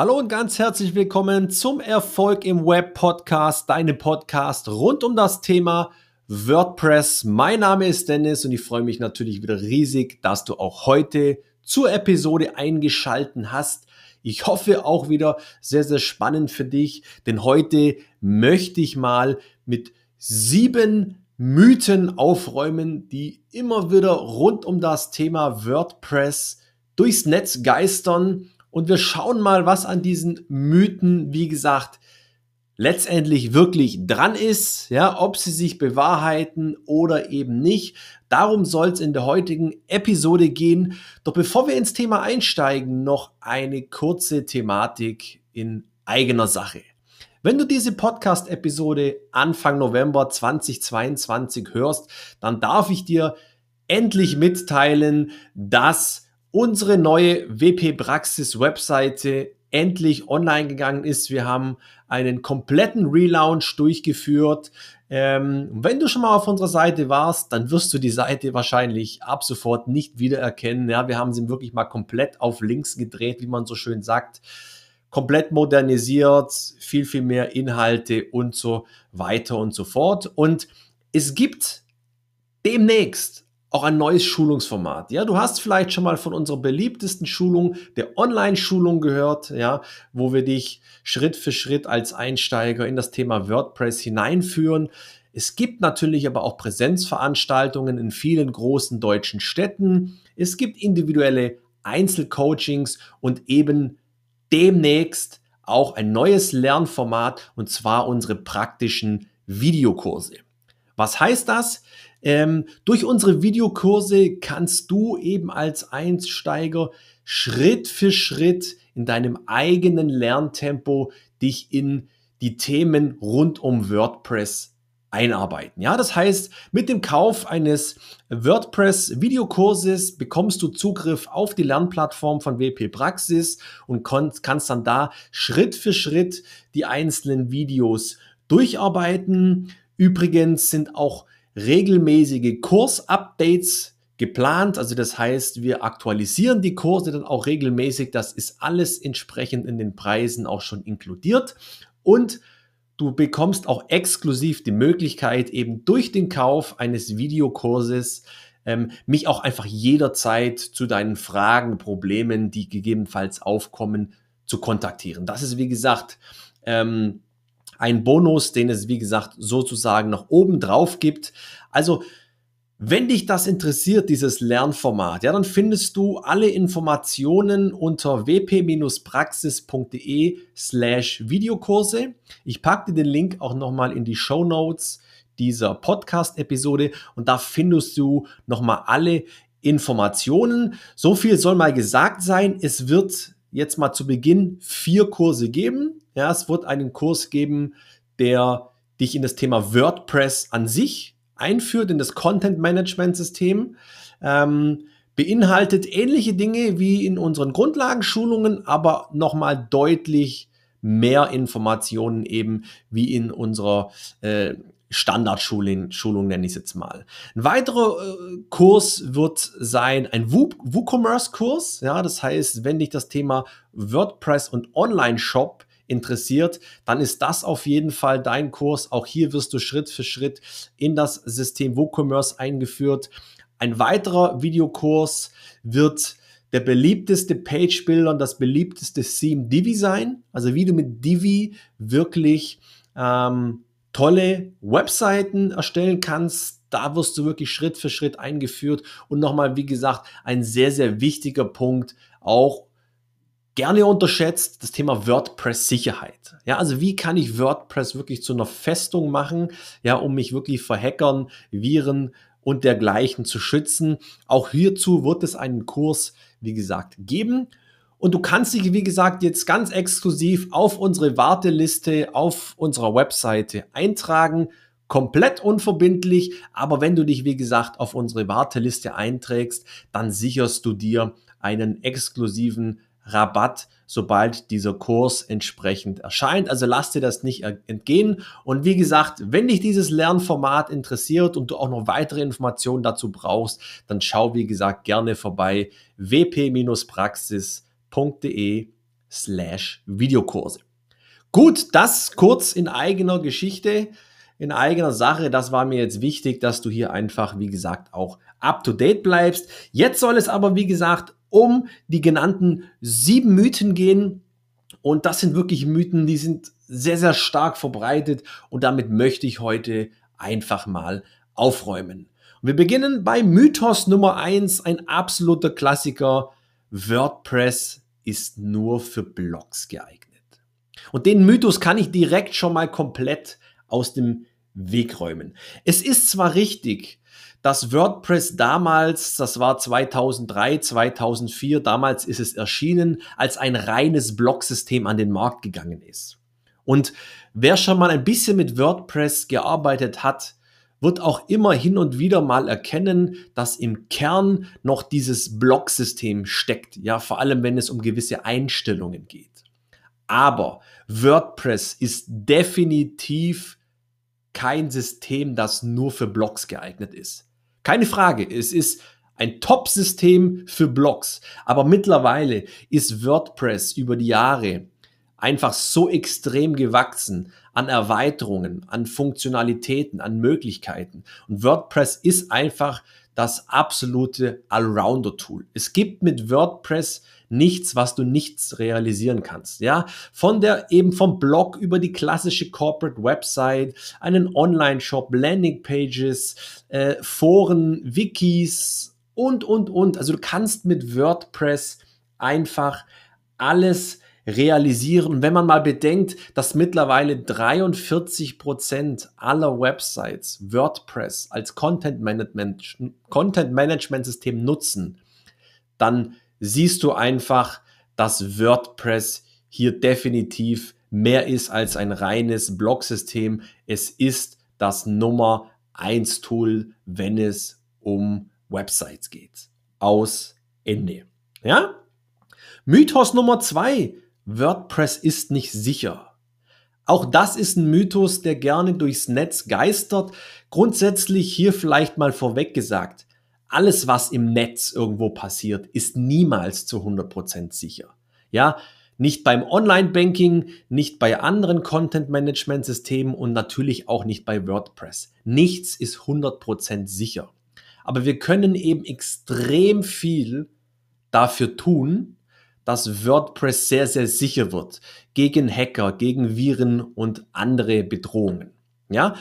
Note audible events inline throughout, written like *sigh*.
Hallo und ganz herzlich willkommen zum Erfolg im Web Podcast, deinem Podcast rund um das Thema WordPress. Mein Name ist Dennis und ich freue mich natürlich wieder riesig, dass du auch heute zur Episode eingeschalten hast. Ich hoffe auch wieder sehr, sehr spannend für dich, denn heute möchte ich mal mit sieben Mythen aufräumen, die immer wieder rund um das Thema WordPress durchs Netz geistern. Und wir schauen mal, was an diesen Mythen, wie gesagt, letztendlich wirklich dran ist, ja, ob sie sich bewahrheiten oder eben nicht. Darum soll es in der heutigen Episode gehen. Doch bevor wir ins Thema einsteigen, noch eine kurze Thematik in eigener Sache. Wenn du diese Podcast-Episode Anfang November 2022 hörst, dann darf ich dir endlich mitteilen, dass unsere neue WP Praxis Webseite endlich online gegangen ist. Wir haben einen kompletten Relaunch durchgeführt. Ähm, wenn du schon mal auf unserer Seite warst, dann wirst du die Seite wahrscheinlich ab sofort nicht wiedererkennen. Ja, wir haben sie wirklich mal komplett auf links gedreht, wie man so schön sagt. Komplett modernisiert, viel, viel mehr Inhalte und so weiter und so fort. Und es gibt demnächst auch ein neues Schulungsformat. Ja, du hast vielleicht schon mal von unserer beliebtesten Schulung, der Online-Schulung gehört, ja, wo wir dich Schritt für Schritt als Einsteiger in das Thema WordPress hineinführen. Es gibt natürlich aber auch Präsenzveranstaltungen in vielen großen deutschen Städten. Es gibt individuelle Einzelcoachings und eben demnächst auch ein neues Lernformat und zwar unsere praktischen Videokurse. Was heißt das? Ähm, durch unsere Videokurse kannst du eben als Einsteiger Schritt für Schritt in deinem eigenen Lerntempo dich in die Themen rund um WordPress einarbeiten. Ja, das heißt, mit dem Kauf eines WordPress Videokurses bekommst du Zugriff auf die Lernplattform von WP Praxis und kannst dann da Schritt für Schritt die einzelnen Videos durcharbeiten. Übrigens sind auch regelmäßige Kursupdates geplant. Also das heißt, wir aktualisieren die Kurse dann auch regelmäßig. Das ist alles entsprechend in den Preisen auch schon inkludiert. Und du bekommst auch exklusiv die Möglichkeit, eben durch den Kauf eines Videokurses ähm, mich auch einfach jederzeit zu deinen Fragen, Problemen, die gegebenenfalls aufkommen, zu kontaktieren. Das ist, wie gesagt, ähm, ein Bonus, den es, wie gesagt, sozusagen noch oben drauf gibt. Also, wenn dich das interessiert, dieses Lernformat, ja, dann findest du alle Informationen unter wp-praxis.de slash Videokurse. Ich packe dir den Link auch nochmal in die Show Notes dieser Podcast-Episode und da findest du nochmal alle Informationen. So viel soll mal gesagt sein. Es wird jetzt mal zu Beginn vier Kurse geben. Ja, es wird einen Kurs geben, der dich in das Thema WordPress an sich einführt, in das Content Management System. Ähm, beinhaltet ähnliche Dinge wie in unseren Grundlagenschulungen, aber nochmal deutlich mehr Informationen eben wie in unserer äh, Standardschulung, Schulung nenne ich es jetzt mal. Ein weiterer äh, Kurs wird sein ein WooCommerce-Kurs. Ja, das heißt, wenn dich das Thema WordPress und Online-Shop interessiert, dann ist das auf jeden Fall dein Kurs. Auch hier wirst du Schritt für Schritt in das System WooCommerce eingeführt. Ein weiterer Videokurs wird der beliebteste Page-Builder und das beliebteste Theme Divi sein. Also wie du mit Divi wirklich ähm, tolle Webseiten erstellen kannst. Da wirst du wirklich Schritt für Schritt eingeführt. Und nochmal, wie gesagt, ein sehr, sehr wichtiger Punkt, auch gerne unterschätzt, das Thema WordPress-Sicherheit. Ja, also wie kann ich WordPress wirklich zu einer Festung machen, ja, um mich wirklich vor Hackern, Viren und dergleichen zu schützen. Auch hierzu wird es einen Kurs, wie gesagt, geben. Und du kannst dich, wie gesagt, jetzt ganz exklusiv auf unsere Warteliste auf unserer Webseite eintragen. Komplett unverbindlich, aber wenn du dich, wie gesagt, auf unsere Warteliste einträgst, dann sicherst du dir einen exklusiven Rabatt, sobald dieser Kurs entsprechend erscheint. Also lass dir das nicht entgehen. Und wie gesagt, wenn dich dieses Lernformat interessiert und du auch noch weitere Informationen dazu brauchst, dann schau, wie gesagt, gerne vorbei wp-praxis.de slash Videokurse. Gut, das kurz in eigener Geschichte, in eigener Sache. Das war mir jetzt wichtig, dass du hier einfach, wie gesagt, auch up to date bleibst. Jetzt soll es aber, wie gesagt, um die genannten sieben Mythen gehen. Und das sind wirklich Mythen, die sind sehr, sehr stark verbreitet. Und damit möchte ich heute einfach mal aufräumen. Und wir beginnen bei Mythos Nummer eins, ein absoluter Klassiker. WordPress ist nur für Blogs geeignet. Und den Mythos kann ich direkt schon mal komplett aus dem Weg räumen. Es ist zwar richtig, dass WordPress damals, das war 2003, 2004, damals ist es erschienen, als ein reines Blogsystem an den Markt gegangen ist. Und wer schon mal ein bisschen mit WordPress gearbeitet hat, wird auch immer hin und wieder mal erkennen, dass im Kern noch dieses Blogsystem steckt. Ja, vor allem wenn es um gewisse Einstellungen geht. Aber WordPress ist definitiv kein System, das nur für Blogs geeignet ist. Keine Frage, es ist ein Top-System für Blogs. Aber mittlerweile ist WordPress über die Jahre einfach so extrem gewachsen an Erweiterungen, an Funktionalitäten, an Möglichkeiten. Und WordPress ist einfach das absolute Allrounder-Tool. Es gibt mit WordPress nichts, was du nichts realisieren kannst. Ja, von der eben vom Blog über die klassische Corporate Website, einen Online-Shop, Landing-Pages, äh, Foren, Wikis und, und, und. Also du kannst mit WordPress einfach alles realisieren. wenn man mal bedenkt, dass mittlerweile 43 Prozent aller Websites WordPress als Content Management System nutzen, dann siehst du einfach, dass WordPress hier definitiv mehr ist als ein reines Blog-System. Es ist das Nummer 1 Tool, wenn es um Websites geht. Aus Ende. Ja? Mythos Nummer 2. WordPress ist nicht sicher. Auch das ist ein Mythos, der gerne durchs Netz geistert. Grundsätzlich hier vielleicht mal vorweg gesagt alles, was im Netz irgendwo passiert, ist niemals zu 100% sicher. Ja, nicht beim Online-Banking, nicht bei anderen Content-Management-Systemen und natürlich auch nicht bei WordPress. Nichts ist 100% sicher. Aber wir können eben extrem viel dafür tun, dass WordPress sehr, sehr sicher wird gegen Hacker, gegen Viren und andere Bedrohungen. Ja,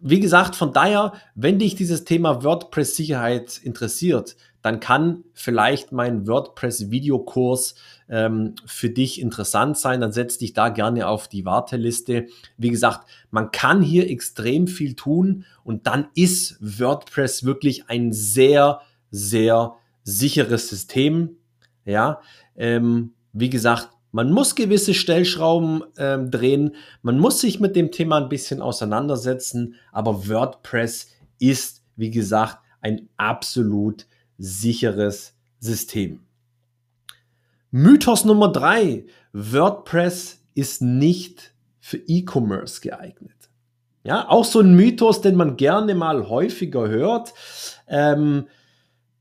wie gesagt, von daher, wenn dich dieses Thema WordPress-Sicherheit interessiert, dann kann vielleicht mein WordPress-Videokurs ähm, für dich interessant sein. Dann setz dich da gerne auf die Warteliste. Wie gesagt, man kann hier extrem viel tun und dann ist WordPress wirklich ein sehr, sehr sicheres System. Ja, ähm, wie gesagt, man muss gewisse Stellschrauben ähm, drehen, man muss sich mit dem Thema ein bisschen auseinandersetzen, aber WordPress ist, wie gesagt, ein absolut sicheres System. Mythos Nummer drei: WordPress ist nicht für E-Commerce geeignet. Ja, auch so ein Mythos, den man gerne mal häufiger hört. Ähm,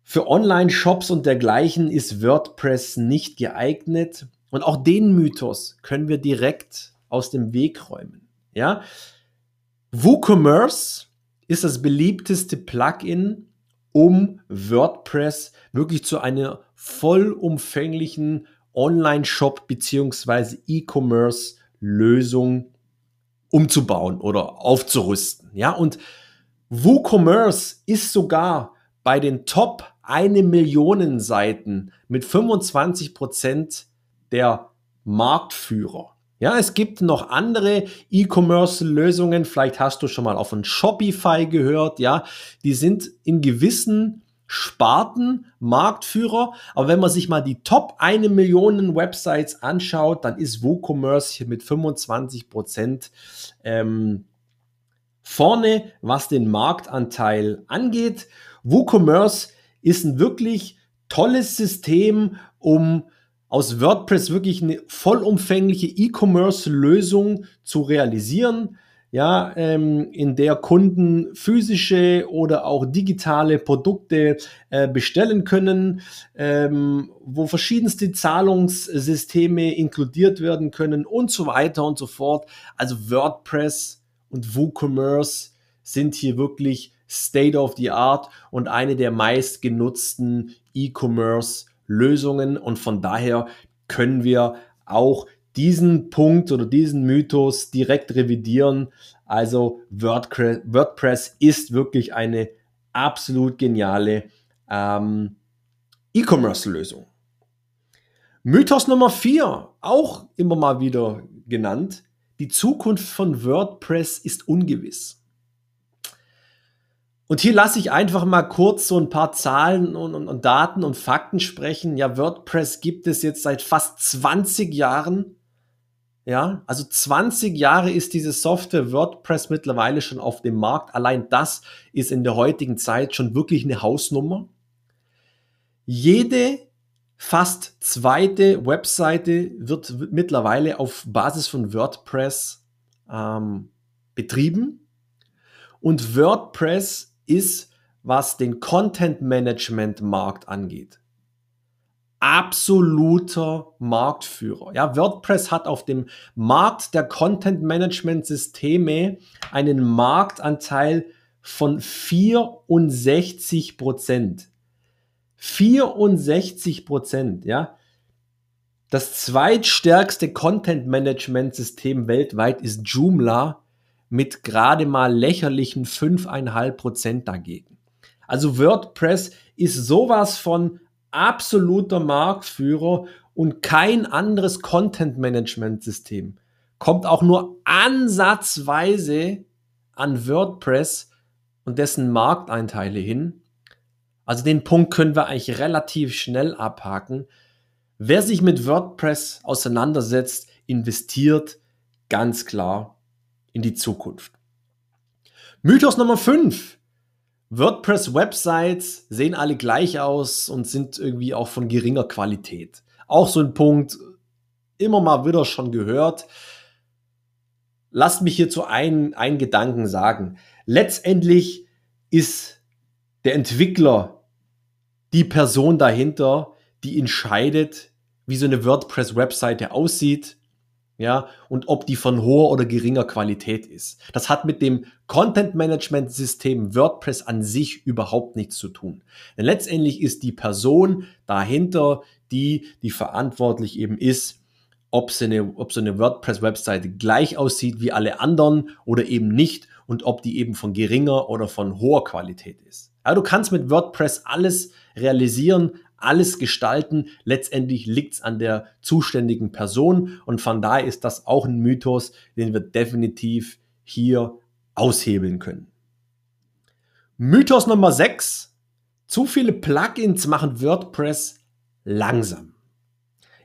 für Online-Shops und dergleichen ist WordPress nicht geeignet. Und auch den Mythos können wir direkt aus dem Weg räumen. Ja? WooCommerce ist das beliebteste Plugin, um WordPress wirklich zu einer vollumfänglichen Online-Shop bzw. E-Commerce-Lösung umzubauen oder aufzurüsten. Ja, und WooCommerce ist sogar bei den Top 1 Millionen Seiten mit 25 Prozent der Marktführer. Ja, es gibt noch andere E-Commerce-Lösungen. Vielleicht hast du schon mal auf ein Shopify gehört. Ja, die sind in gewissen Sparten Marktführer. Aber wenn man sich mal die Top 1 Millionen Websites anschaut, dann ist WooCommerce hier mit 25 Prozent ähm, vorne, was den Marktanteil angeht. WooCommerce ist ein wirklich tolles System, um aus WordPress wirklich eine vollumfängliche E-Commerce-Lösung zu realisieren. ja, ähm, in der Kunden physische oder auch digitale Produkte äh, bestellen können, ähm, wo verschiedenste Zahlungssysteme inkludiert werden können und so weiter und so fort. Also WordPress und WooCommerce sind hier wirklich State of the Art und eine der meistgenutzten E-Commerce-Lösungen und von daher können wir auch diesen Punkt oder diesen Mythos direkt revidieren. Also WordPress, ist wirklich eine absolut geniale ähm, E-Commerce-Lösung. Mythos Nummer 4, auch immer mal wieder genannt. Die Zukunft von WordPress ist ungewiss. Und hier lasse ich einfach mal kurz so ein paar Zahlen und, und, und, Daten und Fakten sprechen. Ja, WordPress gibt es jetzt seit fast 20 Jahren. Ja, also 20 Jahre ist diese Software WordPress mittlerweile schon auf dem Markt. Allein das ist in der heutigen Zeit schon wirklich eine Hausnummer. Jede fast zweite Webseite wird mittlerweile auf Basis von WordPress ähm, betrieben. Und WordPress ist, was den Content Management Markt angeht, absoluter Marktführer. Ja, WordPress hat auf dem Markt der Content Management Systeme einen Marktanteil von 64 Prozent. 64 Prozent, ja. Das zweitstärkste Content Management System weltweit ist Joomla mit gerade mal lächerlichen 5,5 Prozent dagegen. Also WordPress ist sowas von absoluter Marktführer und kein anderes Content-Management-System kommt auch nur ansatzweise an WordPress und dessen Markteinteile hin. Also den Punkt können wir eigentlich relativ schnell abhaken. Wer sich mit WordPress auseinandersetzt, investiert ganz klar in die Zukunft. Mythos Nummer 5. WordPress-Websites sehen alle gleich aus und sind irgendwie auch von geringer Qualität. Auch so ein Punkt, immer mal wieder schon gehört. Lasst mich hierzu einen, einen Gedanken sagen. Letztendlich ist der Entwickler die Person dahinter, die entscheidet, wie so eine WordPress-Webseite aussieht, ja, und ob die von hoher oder geringer Qualität ist. Das hat mit dem Content Management System WordPress an sich überhaupt nichts zu tun. Denn letztendlich ist die Person dahinter, die, die verantwortlich eben ist, ob so eine, eine WordPress-Webseite gleich aussieht wie alle anderen oder eben nicht und ob die eben von geringer oder von hoher Qualität ist. Ja, du kannst mit WordPress alles realisieren, alles gestalten. Letztendlich liegt es an der zuständigen Person und von daher ist das auch ein Mythos, den wir definitiv hier aushebeln können. Mythos Nummer 6. Zu viele Plugins machen WordPress langsam.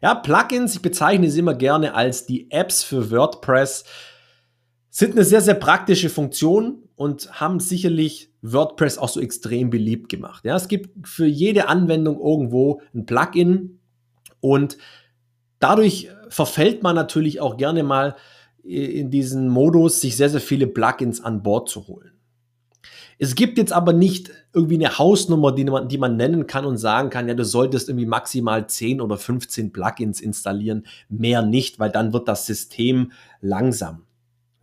Ja, Plugins, ich bezeichne sie immer gerne als die Apps für WordPress, sind eine sehr, sehr praktische Funktion und haben sicherlich WordPress auch so extrem beliebt gemacht. Ja, es gibt für jede Anwendung irgendwo ein Plugin und dadurch verfällt man natürlich auch gerne mal in diesen Modus, sich sehr, sehr viele Plugins an Bord zu holen. Es gibt jetzt aber nicht irgendwie eine Hausnummer, die man, die man nennen kann und sagen kann, ja, du solltest irgendwie maximal 10 oder 15 Plugins installieren, mehr nicht, weil dann wird das System langsam.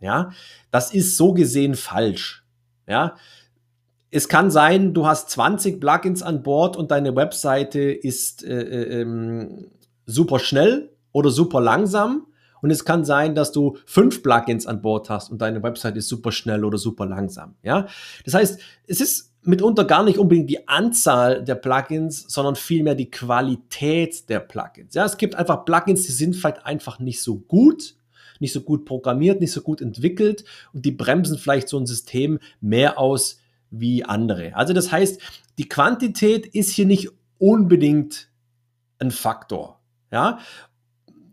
Ja, das ist so gesehen falsch. Ja, es kann sein, du hast 20 Plugins an Bord und deine Webseite ist äh, äh, ähm, super schnell oder super langsam. Und es kann sein, dass du fünf Plugins an Bord hast und deine Webseite ist super schnell oder super langsam. Ja, das heißt, es ist mitunter gar nicht unbedingt die Anzahl der Plugins, sondern vielmehr die Qualität der Plugins. Ja, es gibt einfach Plugins, die sind vielleicht einfach nicht so gut, nicht so gut programmiert, nicht so gut entwickelt und die bremsen vielleicht so ein System mehr aus, wie andere. Also das heißt, die Quantität ist hier nicht unbedingt ein Faktor. Ja,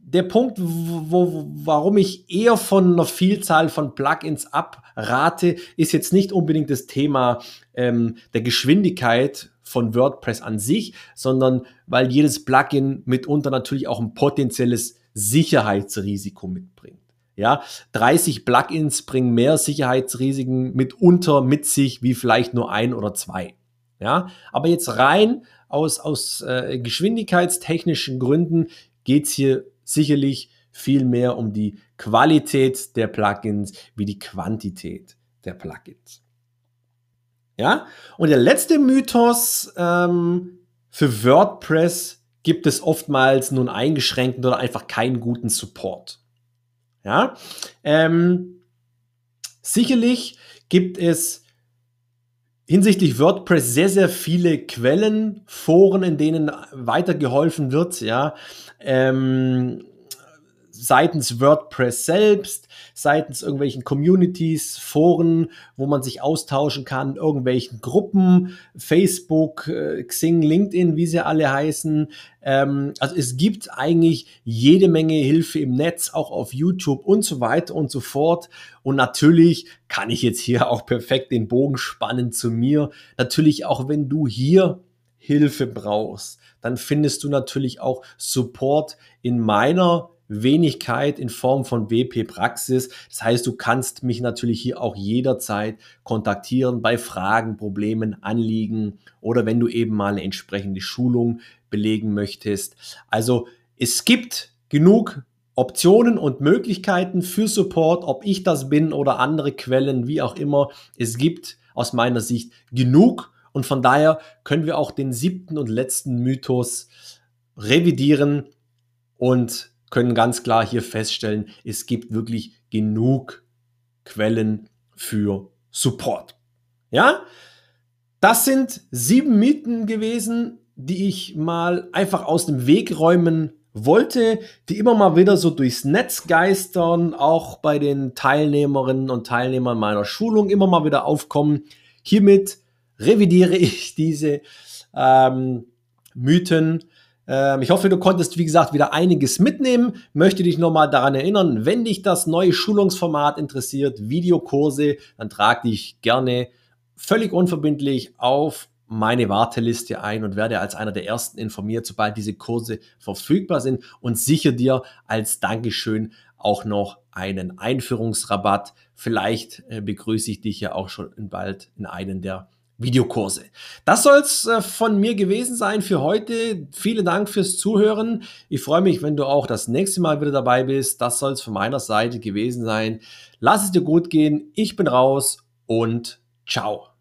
der Punkt, wo, warum ich eher von einer Vielzahl von Plugins abrate, ist jetzt nicht unbedingt das Thema ähm, der Geschwindigkeit von WordPress an sich, sondern weil jedes Plugin mitunter natürlich auch ein potenzielles Sicherheitsrisiko mitbringt. Ja, 30 Plugins bringen mehr Sicherheitsrisiken mitunter mit sich wie vielleicht nur ein oder zwei. Ja, aber jetzt rein aus, aus äh, geschwindigkeitstechnischen Gründen geht's hier sicherlich viel mehr um die Qualität der Plugins wie die Quantität der Plugins. Ja, und der letzte Mythos ähm, für WordPress gibt es oftmals nun eingeschränkten oder einfach keinen guten Support. Ja, ähm, sicherlich gibt es hinsichtlich WordPress sehr, sehr viele Quellen, Foren, in denen weitergeholfen wird, ja. Ähm, seitens WordPress selbst, seitens irgendwelchen Communities, Foren, wo man sich austauschen kann, irgendwelchen Gruppen, Facebook, äh, Xing, LinkedIn, wie sie alle heißen. Ähm, also es gibt eigentlich jede Menge Hilfe im Netz, auch auf YouTube und so weiter und so fort. Und natürlich kann ich jetzt hier *laughs* auch perfekt den Bogen spannen zu mir. Natürlich auch wenn du hier Hilfe brauchst, dann findest du natürlich auch Support in meiner Wenigkeit in Form von WP Praxis. Das heißt, du kannst mich natürlich hier auch jederzeit kontaktieren bei Fragen, Problemen, Anliegen oder wenn du eben mal eine entsprechende Schulung belegen möchtest. Also es gibt genug Optionen und Möglichkeiten für Support, ob ich das bin oder andere Quellen, wie auch immer. Es gibt aus meiner Sicht genug und von daher können wir auch den siebten und letzten Mythos revidieren und können ganz klar hier feststellen, es gibt wirklich genug Quellen für Support. Ja, das sind sieben Mythen gewesen, die ich mal einfach aus dem Weg räumen wollte, die immer mal wieder so durchs Netz geistern, auch bei den Teilnehmerinnen und Teilnehmern meiner Schulung immer mal wieder aufkommen. Hiermit revidiere ich diese ähm, Mythen ich hoffe, du konntest, wie gesagt, wieder einiges mitnehmen. Möchte dich nochmal daran erinnern, wenn dich das neue Schulungsformat interessiert, Videokurse, dann trag dich gerne völlig unverbindlich auf meine Warteliste ein und werde als einer der ersten informiert, sobald diese Kurse verfügbar sind und sicher dir als Dankeschön auch noch einen Einführungsrabatt. Vielleicht äh, begrüße ich dich ja auch schon bald in einen der Videokurse. Das soll's äh, von mir gewesen sein für heute. Vielen Dank fürs Zuhören. Ich freue mich, wenn du auch das nächste Mal wieder dabei bist. Das soll's von meiner Seite gewesen sein. Lass es dir gut gehen. Ich bin raus und ciao.